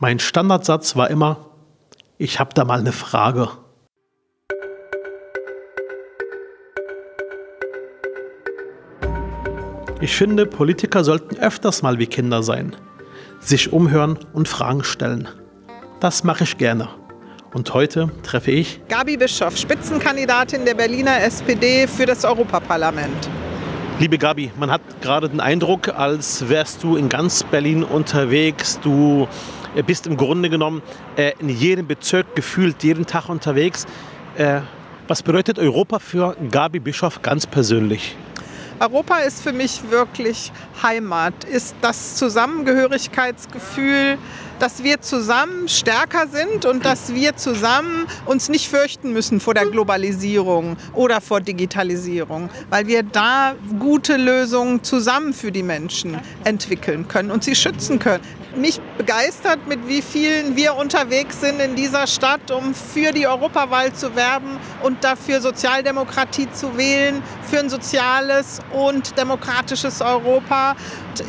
Mein Standardsatz war immer, ich habe da mal eine Frage. Ich finde, Politiker sollten öfters mal wie Kinder sein sich umhören und Fragen stellen. Das mache ich gerne. Und heute treffe ich Gabi Bischoff, Spitzenkandidatin der Berliner SPD für das Europaparlament. Liebe Gabi, man hat gerade den Eindruck, als wärst du in ganz Berlin unterwegs. Du bist im Grunde genommen äh, in jedem Bezirk gefühlt jeden Tag unterwegs. Äh, was bedeutet Europa für Gabi Bischoff ganz persönlich? Europa ist für mich wirklich Heimat, ist das Zusammengehörigkeitsgefühl, dass wir zusammen stärker sind und dass wir zusammen uns nicht fürchten müssen vor der Globalisierung oder vor Digitalisierung, weil wir da gute Lösungen zusammen für die Menschen entwickeln können und sie schützen können mich begeistert, mit wie vielen wir unterwegs sind in dieser Stadt, um für die Europawahl zu werben und dafür Sozialdemokratie zu wählen, für ein soziales und demokratisches Europa.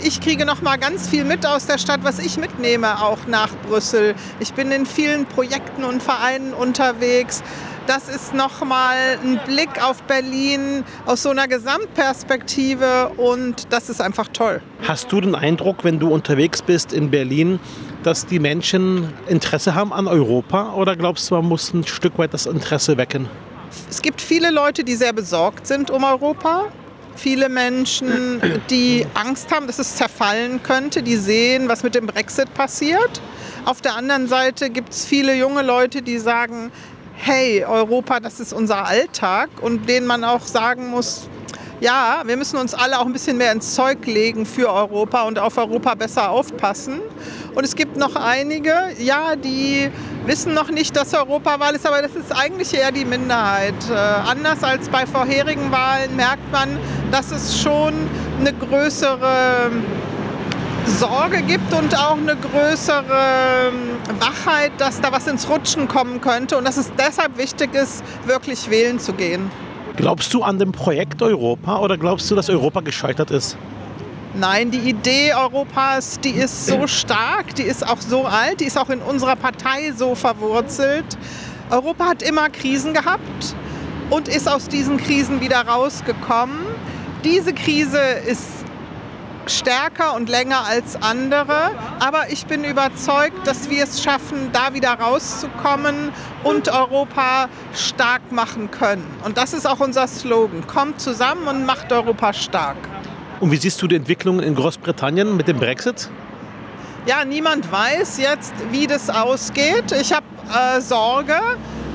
Ich kriege noch mal ganz viel mit aus der Stadt, was ich mitnehme auch nach Brüssel. Ich bin in vielen Projekten und Vereinen unterwegs. Das ist nochmal ein Blick auf Berlin aus so einer Gesamtperspektive und das ist einfach toll. Hast du den Eindruck, wenn du unterwegs bist in Berlin, dass die Menschen Interesse haben an Europa oder glaubst du, man muss ein Stück weit das Interesse wecken? Es gibt viele Leute, die sehr besorgt sind um Europa. Viele Menschen, die Angst haben, dass es zerfallen könnte, die sehen, was mit dem Brexit passiert. Auf der anderen Seite gibt es viele junge Leute, die sagen, hey, Europa, das ist unser Alltag und denen man auch sagen muss, ja, wir müssen uns alle auch ein bisschen mehr ins Zeug legen für Europa und auf Europa besser aufpassen. Und es gibt noch einige, ja, die wissen noch nicht, dass Europawahl ist, aber das ist eigentlich eher die Minderheit. Äh, anders als bei vorherigen Wahlen merkt man, dass es schon eine größere Sorge gibt und auch eine größere ähm, Wachheit, dass da was ins Rutschen kommen könnte und dass es deshalb wichtig ist, wirklich wählen zu gehen. Glaubst du an dem Projekt Europa oder glaubst du, dass Europa gescheitert ist? Nein, die Idee Europas, die ist so stark, die ist auch so alt, die ist auch in unserer Partei so verwurzelt. Europa hat immer Krisen gehabt und ist aus diesen Krisen wieder rausgekommen. Diese Krise ist stärker und länger als andere. Aber ich bin überzeugt, dass wir es schaffen, da wieder rauszukommen und Europa stark machen können. Und das ist auch unser Slogan. Kommt zusammen und macht Europa stark. Und wie siehst du die Entwicklung in Großbritannien mit dem Brexit? Ja, niemand weiß jetzt, wie das ausgeht. Ich habe äh, Sorge,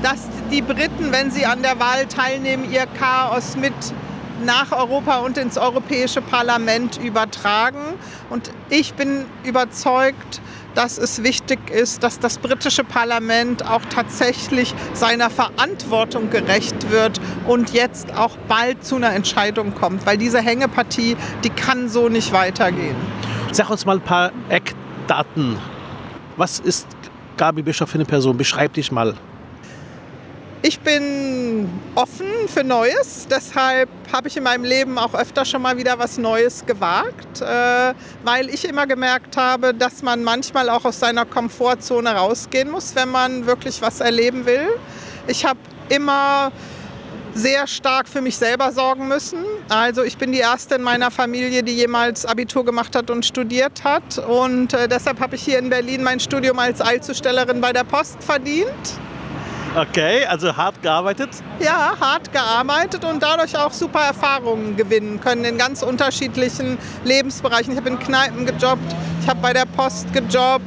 dass die Briten, wenn sie an der Wahl teilnehmen, ihr Chaos mit nach Europa und ins Europäische Parlament übertragen. Und ich bin überzeugt, dass es wichtig ist, dass das britische Parlament auch tatsächlich seiner Verantwortung gerecht wird und jetzt auch bald zu einer Entscheidung kommt, weil diese Hängepartie, die kann so nicht weitergehen. Sag uns mal ein paar Eckdaten. Was ist Gabi Bischof für eine Person? Beschreib dich mal. Ich bin offen für Neues, deshalb habe ich in meinem Leben auch öfter schon mal wieder was Neues gewagt, äh, weil ich immer gemerkt habe, dass man manchmal auch aus seiner Komfortzone rausgehen muss, wenn man wirklich was erleben will. Ich habe immer sehr stark für mich selber sorgen müssen. Also ich bin die erste in meiner Familie, die jemals Abitur gemacht hat und studiert hat. Und äh, deshalb habe ich hier in Berlin mein Studium als Eilzustellerin bei der Post verdient. Okay, also hart gearbeitet? Ja, hart gearbeitet und dadurch auch super Erfahrungen gewinnen können in ganz unterschiedlichen Lebensbereichen. Ich habe in Kneipen gejobbt, ich habe bei der Post gejobbt,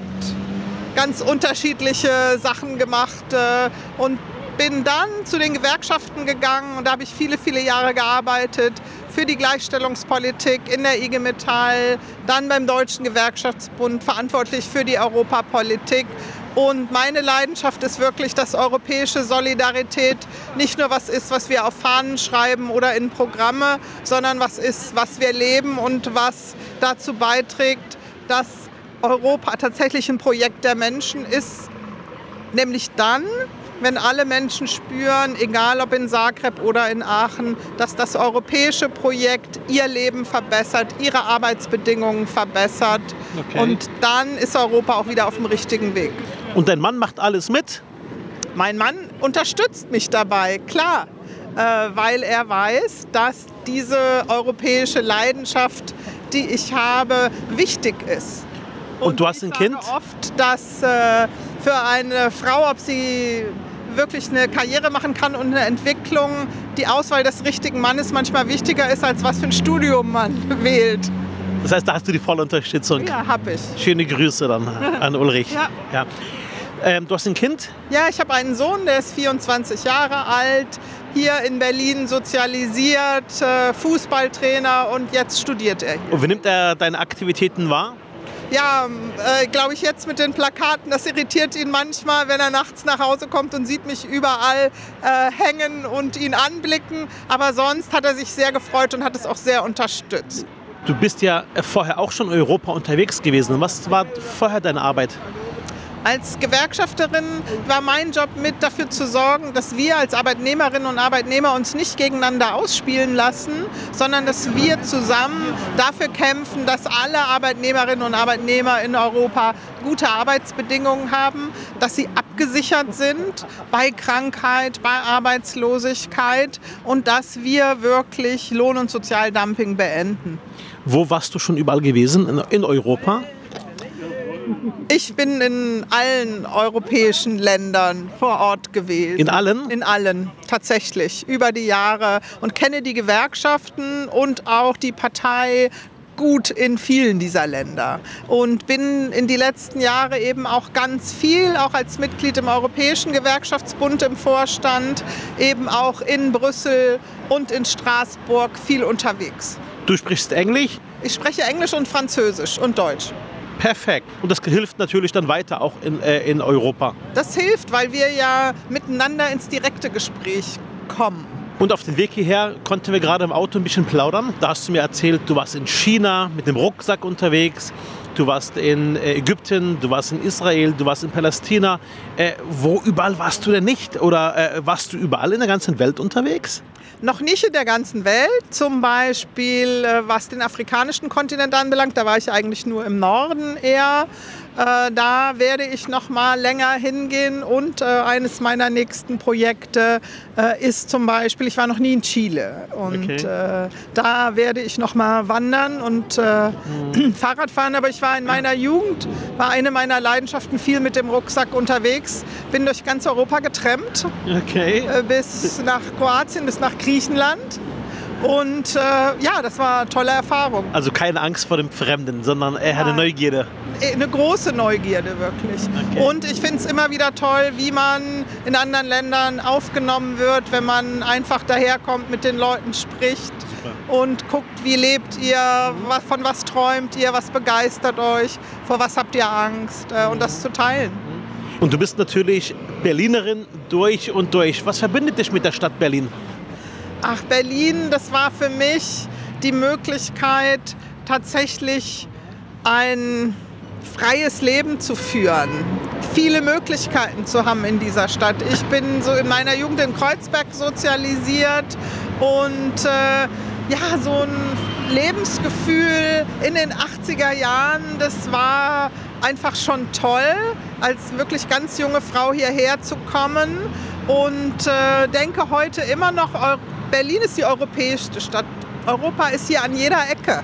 ganz unterschiedliche Sachen gemacht äh, und bin dann zu den Gewerkschaften gegangen und da habe ich viele, viele Jahre gearbeitet für die Gleichstellungspolitik in der IG Metall, dann beim Deutschen Gewerkschaftsbund verantwortlich für die Europapolitik. Und meine Leidenschaft ist wirklich, dass europäische Solidarität nicht nur was ist, was wir auf Fahnen schreiben oder in Programme, sondern was ist, was wir leben und was dazu beiträgt, dass Europa tatsächlich ein Projekt der Menschen ist, nämlich dann, wenn alle Menschen spüren, egal ob in Zagreb oder in Aachen, dass das europäische Projekt ihr Leben verbessert, ihre Arbeitsbedingungen verbessert. Okay. Und dann ist Europa auch wieder auf dem richtigen Weg. Und dein Mann macht alles mit? Mein Mann unterstützt mich dabei, klar, äh, weil er weiß, dass diese europäische Leidenschaft, die ich habe, wichtig ist. Und, Und du hast ein Kind? oft, dass äh, für eine Frau, ob sie wirklich eine Karriere machen kann und eine Entwicklung, die Auswahl des richtigen Mannes manchmal wichtiger ist, als was für ein Studium man wählt. Das heißt, da hast du die volle Unterstützung. Ja, hab ich. Schöne Grüße dann an Ulrich. ja. ja. Ähm, du hast ein Kind? Ja, ich habe einen Sohn, der ist 24 Jahre alt, hier in Berlin sozialisiert, äh, Fußballtrainer und jetzt studiert er hier. Und wie nimmt er deine Aktivitäten wahr? ja, äh, glaube ich, jetzt mit den Plakaten, das irritiert ihn manchmal, wenn er nachts nach Hause kommt und sieht mich überall äh, hängen und ihn anblicken. Aber sonst hat er sich sehr gefreut und hat es auch sehr unterstützt. Du bist ja vorher auch schon in Europa unterwegs gewesen. Was war vorher deine Arbeit? Als Gewerkschafterin war mein Job mit dafür zu sorgen, dass wir als Arbeitnehmerinnen und Arbeitnehmer uns nicht gegeneinander ausspielen lassen, sondern dass wir zusammen dafür kämpfen, dass alle Arbeitnehmerinnen und Arbeitnehmer in Europa gute Arbeitsbedingungen haben, dass sie abgesichert sind bei Krankheit, bei Arbeitslosigkeit und dass wir wirklich Lohn- und Sozialdumping beenden. Wo warst du schon überall gewesen in Europa? Ich bin in allen europäischen Ländern vor Ort gewesen. In allen? In allen, tatsächlich, über die Jahre. Und kenne die Gewerkschaften und auch die Partei gut in vielen dieser Länder und bin in die letzten Jahre eben auch ganz viel, auch als Mitglied im Europäischen Gewerkschaftsbund im Vorstand, eben auch in Brüssel und in Straßburg viel unterwegs. Du sprichst Englisch? Ich spreche Englisch und Französisch und Deutsch perfekt. Und das hilft natürlich dann weiter auch in, äh, in Europa. Das hilft, weil wir ja miteinander ins direkte Gespräch kommen. Und auf dem Weg hierher konnten wir gerade im Auto ein bisschen plaudern. Da hast du mir erzählt, du warst in China mit dem Rucksack unterwegs, du warst in äh, Ägypten, du warst in Israel, du warst in Palästina. Äh, wo überall warst du denn nicht? Oder äh, warst du überall in der ganzen Welt unterwegs? noch nicht in der ganzen Welt. Zum Beispiel, äh, was den afrikanischen Kontinent anbelangt, da war ich eigentlich nur im Norden eher. Äh, da werde ich noch mal länger hingehen und äh, eines meiner nächsten Projekte äh, ist zum Beispiel, ich war noch nie in Chile und okay. Äh, da werde ich noch mal wandern und mhm. Fahrrad fahren. Aber ich war in meiner Jugend, war eine meiner Leidenschaften viel mit dem Rucksack unterwegs, bin durch ganz Europa getrennt, okay. Äh, bis nach Kroatien, bis nach Griechenland. Und äh, ja, das war eine tolle Erfahrung. Also keine Angst vor dem Fremden, sondern er hatte Neugierde. Äh, eine große Neugierde, wirklich. Okay. Und ich finde es immer wieder toll, wie man in anderen Ländern aufgenommen wird, wenn man einfach daherkommt, mit den Leuten spricht Super. und guckt, wie lebt ihr, von was träumt ihr, was begeistert euch, vor was habt ihr Angst äh, und das zu teilen. Und du bist natürlich Berlinerin durch und durch. Was verbindet dich mit der Stadt Berlin? Ach, Berlin, das war für mich die Möglichkeit, tatsächlich ein freies Leben zu führen, viele Möglichkeiten zu haben in dieser Stadt. Ich bin so in meiner Jugend in Kreuzberg sozialisiert und äh, ja, so ein Lebensgefühl in den 80er Jahren, das war einfach schon toll, als wirklich ganz junge Frau hierher zu kommen und äh, denke heute immer noch, Berlin ist die europäischste Stadt. Europa ist hier an jeder Ecke.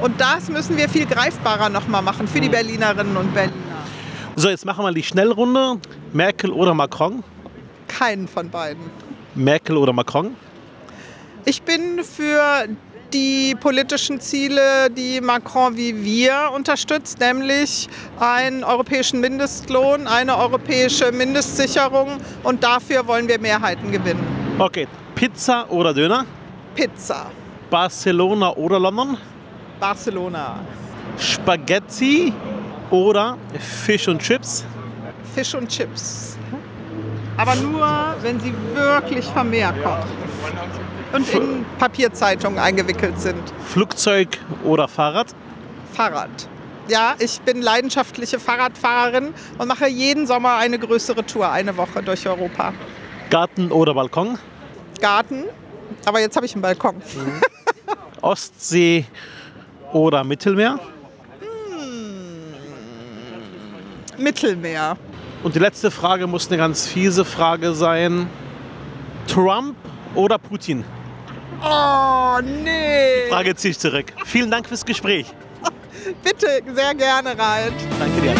Und das müssen wir viel greifbarer nochmal machen für die mhm. Berlinerinnen und Berliner. So, jetzt machen wir die Schnellrunde. Merkel oder Macron? Keinen von beiden. Merkel oder Macron? Ich bin für die politischen Ziele, die Macron wie wir unterstützt, nämlich einen europäischen Mindestlohn, eine europäische Mindestsicherung und dafür wollen wir Mehrheiten gewinnen. Okay, Pizza oder Döner? Pizza. Barcelona oder London? Barcelona. Spaghetti oder Fisch und Chips? Fisch und Chips. Aber nur, wenn sie wirklich vermehrt kochen. Und in Papierzeitungen eingewickelt sind. Flugzeug oder Fahrrad? Fahrrad. Ja, ich bin leidenschaftliche Fahrradfahrerin und mache jeden Sommer eine größere Tour, eine Woche durch Europa. Garten oder Balkon? Garten, aber jetzt habe ich einen Balkon. Ostsee oder Mittelmeer? Mittelmeer. Und die letzte Frage muss eine ganz fiese Frage sein. Trump oder Putin? Oh, nee. Frage ziehe ich zurück. Vielen Dank fürs Gespräch. Bitte, sehr gerne, Reit. Danke dir.